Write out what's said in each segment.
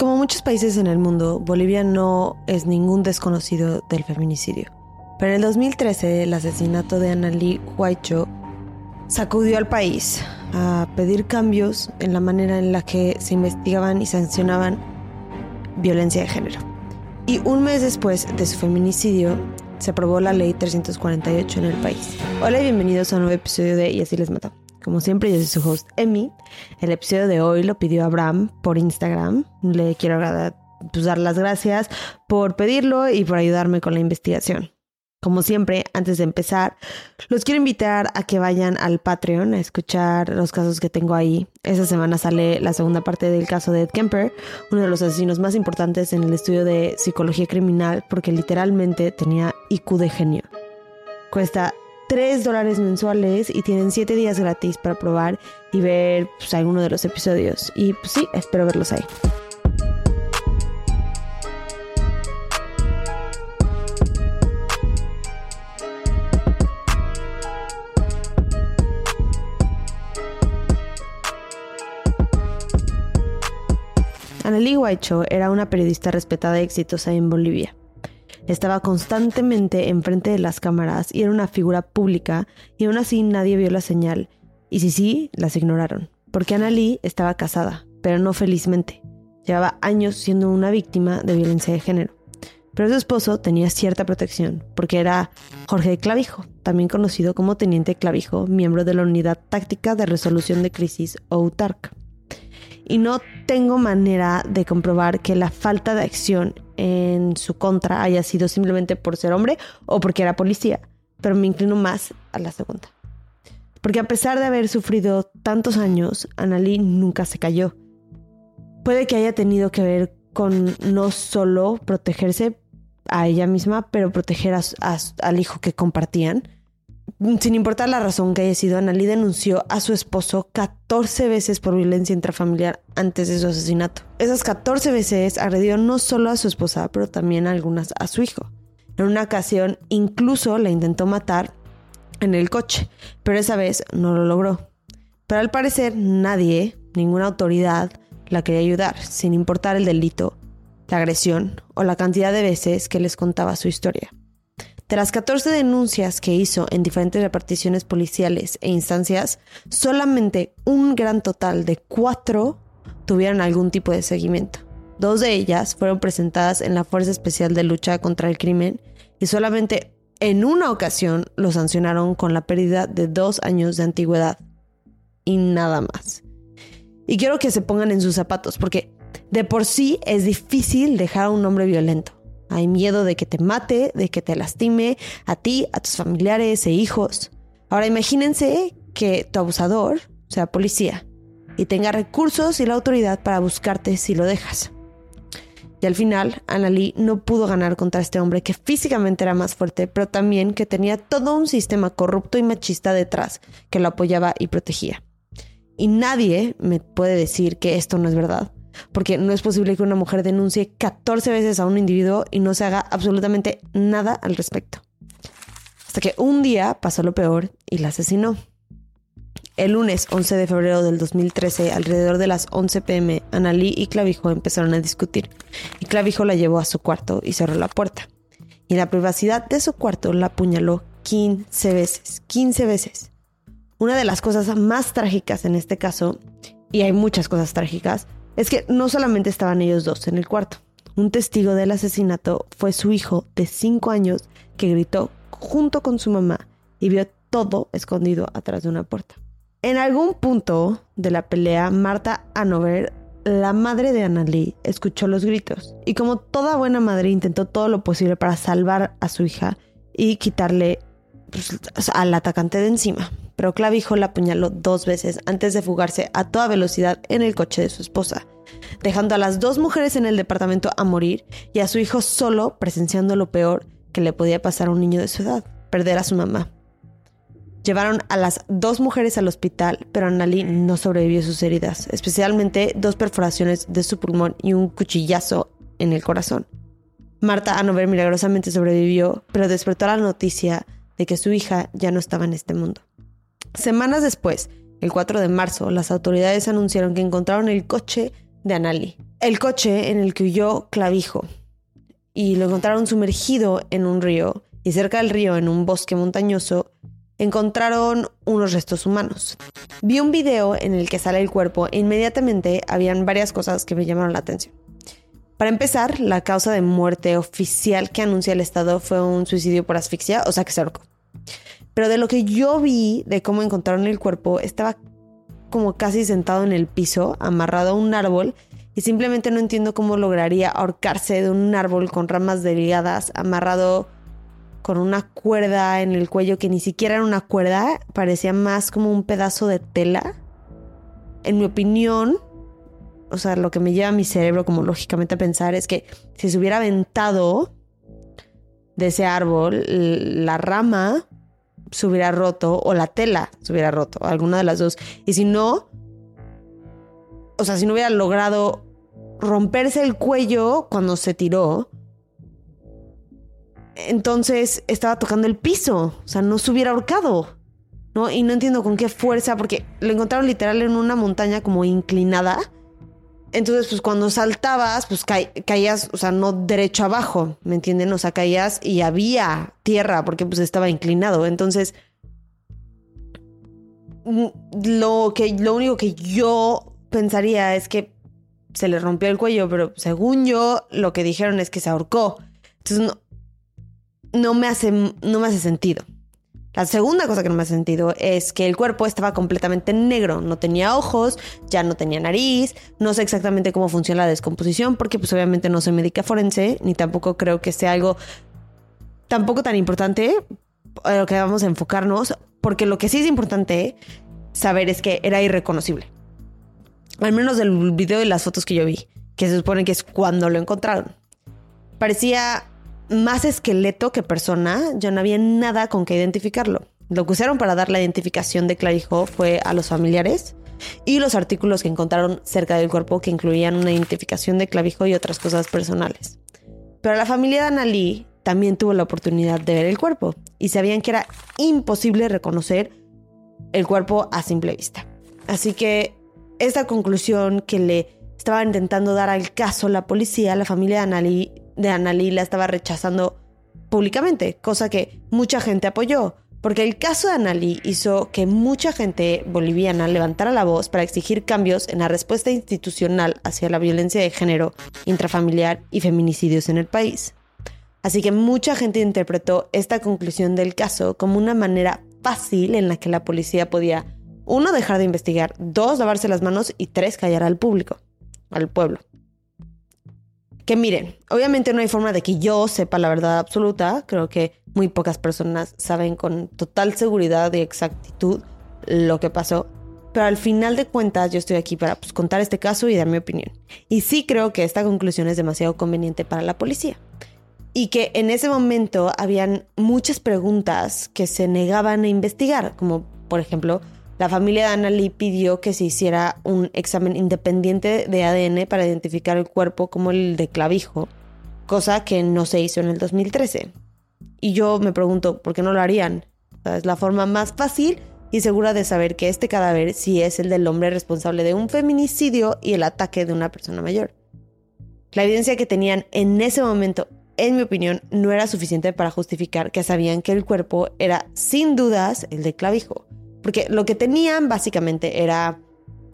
Como muchos países en el mundo, Bolivia no es ningún desconocido del feminicidio. Pero en el 2013, el asesinato de Annalí Huaycho sacudió al país a pedir cambios en la manera en la que se investigaban y sancionaban violencia de género. Y un mes después de su feminicidio, se aprobó la ley 348 en el país. Hola y bienvenidos a un nuevo episodio de Y así les mató. Como siempre, yo soy su host, Emi. El episodio de hoy lo pidió Abraham por Instagram. Le quiero pues, dar las gracias por pedirlo y por ayudarme con la investigación. Como siempre, antes de empezar, los quiero invitar a que vayan al Patreon a escuchar los casos que tengo ahí. Esta semana sale la segunda parte del caso de Ed Kemper, uno de los asesinos más importantes en el estudio de psicología criminal, porque literalmente tenía IQ de genio. Cuesta 3 dólares mensuales y tienen 7 días gratis para probar y ver pues, alguno de los episodios. Y pues sí, espero verlos ahí. Anneli Huaycho era una periodista respetada y exitosa en Bolivia. Estaba constantemente enfrente de las cámaras y era una figura pública y aún así nadie vio la señal. Y si sí, las ignoraron. Porque Ana Lee estaba casada, pero no felizmente. Llevaba años siendo una víctima de violencia de género. Pero su esposo tenía cierta protección, porque era Jorge Clavijo, también conocido como Teniente Clavijo, miembro de la Unidad Táctica de Resolución de Crisis o UTARC. Y no tengo manera de comprobar que la falta de acción en su contra haya sido simplemente por ser hombre o porque era policía, pero me inclino más a la segunda. Porque a pesar de haber sufrido tantos años, Annalí nunca se cayó. Puede que haya tenido que ver con no solo protegerse a ella misma, pero proteger al hijo que compartían sin importar la razón que haya sido, Annalí denunció a su esposo 14 veces por violencia intrafamiliar antes de su asesinato. Esas 14 veces agredió no solo a su esposa, pero también a algunas a su hijo. En una ocasión incluso la intentó matar en el coche, pero esa vez no lo logró. Pero al parecer nadie, ninguna autoridad, la quería ayudar, sin importar el delito, la agresión o la cantidad de veces que les contaba su historia. Las 14 denuncias que hizo en diferentes reparticiones policiales e instancias, solamente un gran total de cuatro tuvieron algún tipo de seguimiento. Dos de ellas fueron presentadas en la Fuerza Especial de Lucha contra el Crimen y solamente en una ocasión lo sancionaron con la pérdida de dos años de antigüedad. Y nada más. Y quiero que se pongan en sus zapatos porque de por sí es difícil dejar a un hombre violento. Hay miedo de que te mate, de que te lastime a ti, a tus familiares e hijos. Ahora imagínense que tu abusador sea policía y tenga recursos y la autoridad para buscarte si lo dejas. Y al final, Annalie no pudo ganar contra este hombre que físicamente era más fuerte, pero también que tenía todo un sistema corrupto y machista detrás que lo apoyaba y protegía. Y nadie me puede decir que esto no es verdad porque no es posible que una mujer denuncie 14 veces a un individuo y no se haga absolutamente nada al respecto. Hasta que un día pasó lo peor y la asesinó. El lunes 11 de febrero del 2013, alrededor de las 11 pm, Annalí y Clavijo empezaron a discutir, y Clavijo la llevó a su cuarto y cerró la puerta. Y en la privacidad de su cuarto la apuñaló 15 veces, 15 veces. Una de las cosas más trágicas en este caso, y hay muchas cosas trágicas, es que no solamente estaban ellos dos en el cuarto. Un testigo del asesinato fue su hijo de 5 años que gritó junto con su mamá y vio todo escondido atrás de una puerta. En algún punto de la pelea, Marta Hanover, la madre de Annalie, escuchó los gritos y como toda buena madre intentó todo lo posible para salvar a su hija y quitarle pues, al atacante de encima pero Clavijo la apuñaló dos veces antes de fugarse a toda velocidad en el coche de su esposa, dejando a las dos mujeres en el departamento a morir y a su hijo solo presenciando lo peor que le podía pasar a un niño de su edad, perder a su mamá. Llevaron a las dos mujeres al hospital, pero Annalí no sobrevivió a sus heridas, especialmente dos perforaciones de su pulmón y un cuchillazo en el corazón. Marta Anover milagrosamente sobrevivió, pero despertó la noticia de que su hija ya no estaba en este mundo. Semanas después, el 4 de marzo, las autoridades anunciaron que encontraron el coche de Anali, el coche en el que huyó Clavijo y lo encontraron sumergido en un río y cerca del río, en un bosque montañoso, encontraron unos restos humanos. Vi un video en el que sale el cuerpo e inmediatamente habían varias cosas que me llamaron la atención. Para empezar, la causa de muerte oficial que anuncia el Estado fue un suicidio por asfixia, o sea que se ahorcó. Pero de lo que yo vi de cómo encontraron el cuerpo, estaba como casi sentado en el piso, amarrado a un árbol, y simplemente no entiendo cómo lograría ahorcarse de un árbol con ramas delgadas, amarrado con una cuerda en el cuello que ni siquiera era una cuerda, parecía más como un pedazo de tela. En mi opinión, o sea, lo que me lleva a mi cerebro como lógicamente a pensar es que si se hubiera aventado de ese árbol, la rama se hubiera roto o la tela se hubiera roto, alguna de las dos. Y si no, o sea, si no hubiera logrado romperse el cuello cuando se tiró, entonces estaba tocando el piso, o sea, no se hubiera ahorcado, ¿no? Y no entiendo con qué fuerza, porque lo encontraron literal en una montaña como inclinada. Entonces, pues cuando saltabas, pues caías, o sea, no derecho abajo, ¿me entienden? O sea, caías y había tierra porque pues estaba inclinado. Entonces, mm, lo, que, lo único que yo pensaría es que se le rompió el cuello, pero según yo, lo que dijeron es que se ahorcó. Entonces, no, me hace, no me hace sentido. La segunda cosa que no me hace sentido es que el cuerpo estaba completamente negro, no tenía ojos, ya no tenía nariz, no sé exactamente cómo funciona la descomposición porque pues obviamente no soy médica forense ni tampoco creo que sea algo tampoco tan importante a lo que vamos a enfocarnos porque lo que sí es importante saber es que era irreconocible. Al menos del video y las fotos que yo vi, que se supone que es cuando lo encontraron. Parecía más esqueleto que persona, ya no había nada con que identificarlo. Lo que usaron para dar la identificación de Clavijo fue a los familiares y los artículos que encontraron cerca del cuerpo que incluían una identificación de Clavijo y otras cosas personales. Pero la familia de Annalí también tuvo la oportunidad de ver el cuerpo y sabían que era imposible reconocer el cuerpo a simple vista. Así que esta conclusión que le estaba intentando dar al caso la policía, la familia de Annalí de Annalí la estaba rechazando públicamente, cosa que mucha gente apoyó, porque el caso de Annalí hizo que mucha gente boliviana levantara la voz para exigir cambios en la respuesta institucional hacia la violencia de género, intrafamiliar y feminicidios en el país. Así que mucha gente interpretó esta conclusión del caso como una manera fácil en la que la policía podía, uno, dejar de investigar, dos, lavarse las manos y tres, callar al público, al pueblo. Que miren, obviamente no hay forma de que yo sepa la verdad absoluta. Creo que muy pocas personas saben con total seguridad y exactitud lo que pasó. Pero al final de cuentas yo estoy aquí para pues, contar este caso y dar mi opinión. Y sí creo que esta conclusión es demasiado conveniente para la policía. Y que en ese momento habían muchas preguntas que se negaban a investigar, como por ejemplo, la familia de Annalie pidió que se hiciera un examen independiente de ADN para identificar el cuerpo como el de clavijo, cosa que no se hizo en el 2013. Y yo me pregunto, ¿por qué no lo harían? es la forma más fácil y segura de saber que este cadáver sí es el del hombre responsable de un feminicidio y el ataque de una persona mayor. La evidencia que tenían en ese momento, en mi opinión, no era suficiente para justificar que sabían que el cuerpo era sin dudas el de clavijo. Porque lo que tenían básicamente era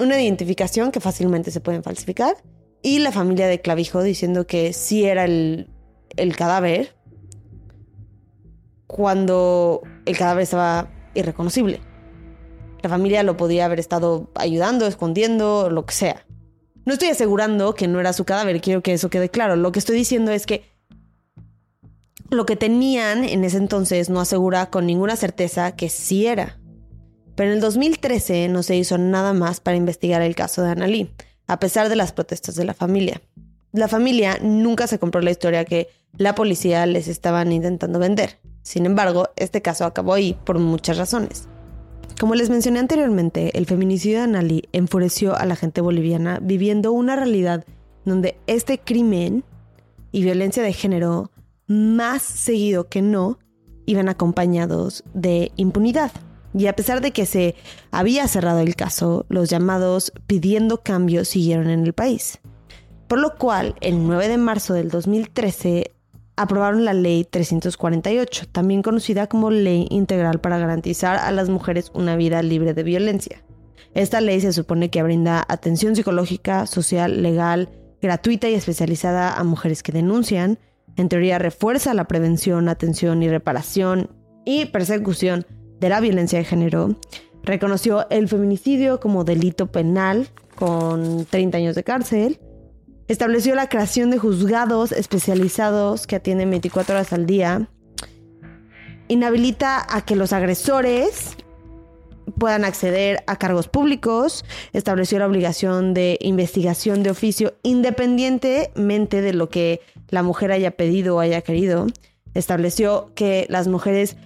una identificación que fácilmente se pueden falsificar y la familia de Clavijo diciendo que sí era el, el cadáver cuando el cadáver estaba irreconocible. La familia lo podía haber estado ayudando, escondiendo, lo que sea. No estoy asegurando que no era su cadáver, quiero que eso quede claro. Lo que estoy diciendo es que lo que tenían en ese entonces no asegura con ninguna certeza que sí era. Pero en el 2013 no se hizo nada más para investigar el caso de Annalí, a pesar de las protestas de la familia. La familia nunca se compró la historia que la policía les estaban intentando vender. Sin embargo, este caso acabó ahí por muchas razones. Como les mencioné anteriormente, el feminicidio de Annalí enfureció a la gente boliviana viviendo una realidad donde este crimen y violencia de género, más seguido que no, iban acompañados de impunidad. Y a pesar de que se había cerrado el caso, los llamados pidiendo cambios siguieron en el país. por lo cual el 9 de marzo del 2013 aprobaron la Ley 348, también conocida como Ley Integral para garantizar a las mujeres una vida libre de violencia. Esta ley se supone que brinda atención psicológica, social, legal, gratuita y especializada a mujeres que denuncian. En teoría refuerza la prevención, atención y reparación y persecución de la violencia de género. Reconoció el feminicidio como delito penal con 30 años de cárcel Estableció la creación de juzgados especializados que atienden 24 horas al día. Inhabilita a que los agresores puedan acceder a cargos públicos. Estableció la obligación de investigación de oficio independientemente de lo que la mujer haya pedido o haya querido. Estableció que las mujeres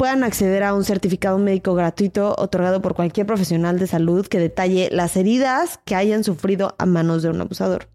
puedan acceder a un certificado médico gratuito otorgado por cualquier profesional de salud que detalle las heridas que hayan sufrido a manos de un abusador.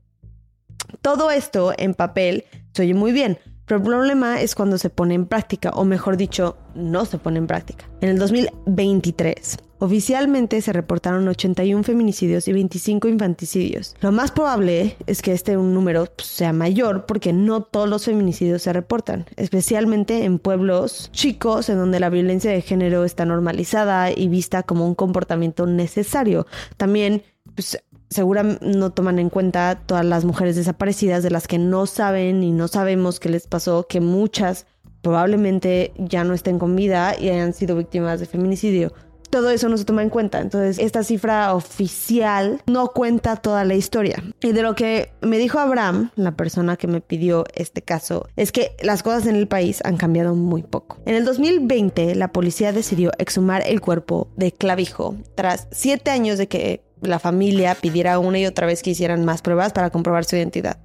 Todo esto en papel se oye muy bien, pero el problema es cuando se pone en práctica, o mejor dicho, no se pone en práctica. En el 2023, oficialmente se reportaron 81 feminicidios y 25 infanticidios. Lo más probable es que este número pues, sea mayor porque no todos los feminicidios se reportan, especialmente en pueblos chicos en donde la violencia de género está normalizada y vista como un comportamiento necesario. También pues, seguramente no toman en cuenta todas las mujeres desaparecidas de las que no saben y no sabemos qué les pasó, que muchas probablemente ya no estén con vida y hayan sido víctimas de feminicidio. Todo eso no se toma en cuenta. Entonces, esta cifra oficial no cuenta toda la historia. Y de lo que me dijo Abraham, la persona que me pidió este caso, es que las cosas en el país han cambiado muy poco. En el 2020, la policía decidió exhumar el cuerpo de Clavijo tras siete años de que la familia pidiera una y otra vez que hicieran más pruebas para comprobar su identidad.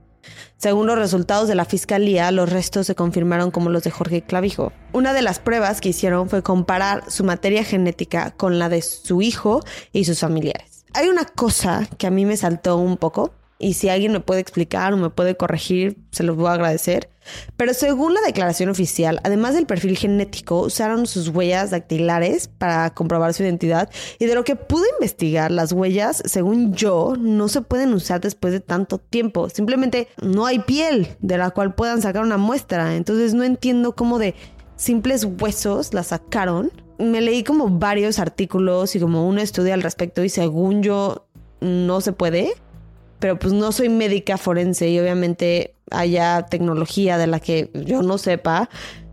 Según los resultados de la fiscalía, los restos se confirmaron como los de Jorge Clavijo. Una de las pruebas que hicieron fue comparar su materia genética con la de su hijo y sus familiares. Hay una cosa que a mí me saltó un poco y si alguien me puede explicar o me puede corregir, se los voy a agradecer. Pero según la declaración oficial, además del perfil genético, usaron sus huellas dactilares para comprobar su identidad y de lo que pude investigar, las huellas, según yo, no se pueden usar después de tanto tiempo. Simplemente no hay piel de la cual puedan sacar una muestra. Entonces no entiendo cómo de simples huesos la sacaron. Me leí como varios artículos y como un estudio al respecto y según yo no se puede pero pues no soy médica forense y obviamente haya tecnología de la que yo no sepa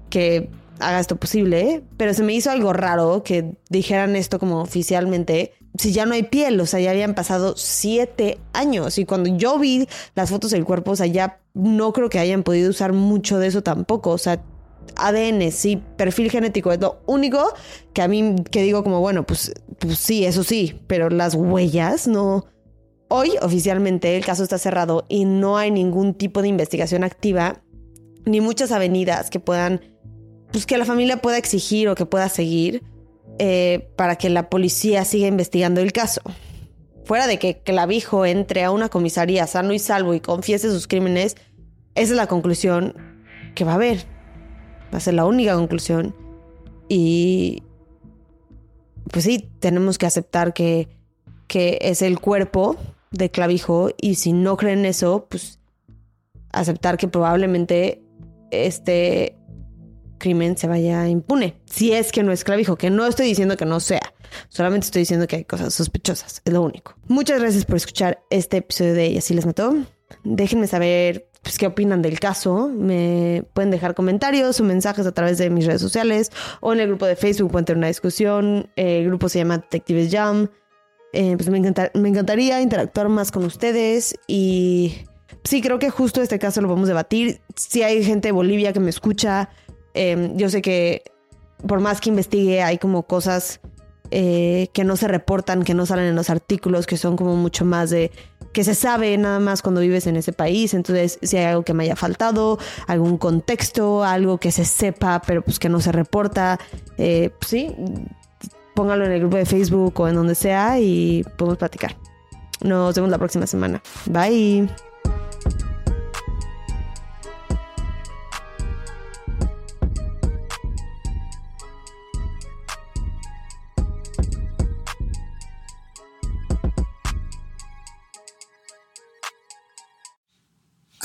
que haga esto posible, pero se me hizo algo raro que dijeran esto como oficialmente, si ya no hay piel, o sea, ya habían pasado siete años y cuando yo vi las fotos del cuerpo, o sea, ya no creo que hayan podido usar mucho de eso tampoco, o sea, ADN, sí, perfil genético es lo único que a mí que digo como, bueno, pues, pues sí, eso sí, pero las huellas no Hoy oficialmente el caso está cerrado y no hay ningún tipo de investigación activa ni muchas avenidas que puedan, pues que la familia pueda exigir o que pueda seguir eh, para que la policía siga investigando el caso. Fuera de que Clavijo entre a una comisaría sano y salvo y confiese sus crímenes, esa es la conclusión que va a haber. Va a ser la única conclusión. Y pues sí, tenemos que aceptar que, que es el cuerpo de clavijo y si no creen eso, pues aceptar que probablemente este crimen se vaya impune. Si es que no es clavijo, que no estoy diciendo que no sea, solamente estoy diciendo que hay cosas sospechosas, es lo único. Muchas gracias por escuchar este episodio de Y así les mató. Déjenme saber pues, qué opinan del caso. Me pueden dejar comentarios o mensajes a través de mis redes sociales o en el grupo de Facebook pueden tener una discusión. El grupo se llama Detectives Jam. Eh, pues me, me encantaría interactuar más con ustedes y sí, creo que justo este caso lo a debatir. Si hay gente de Bolivia que me escucha, em, yo sé que por más que investigue hay como cosas eh, que no se reportan, que no salen en los artículos, que son como mucho más de que se sabe nada más cuando vives en ese país. Entonces, si hay algo que me haya faltado, algún contexto, algo que se sepa, pero pues que no se reporta, eh, pues sí, póngalo en el grupo de Facebook o en donde sea y podemos platicar. Nos vemos la próxima semana. Bye.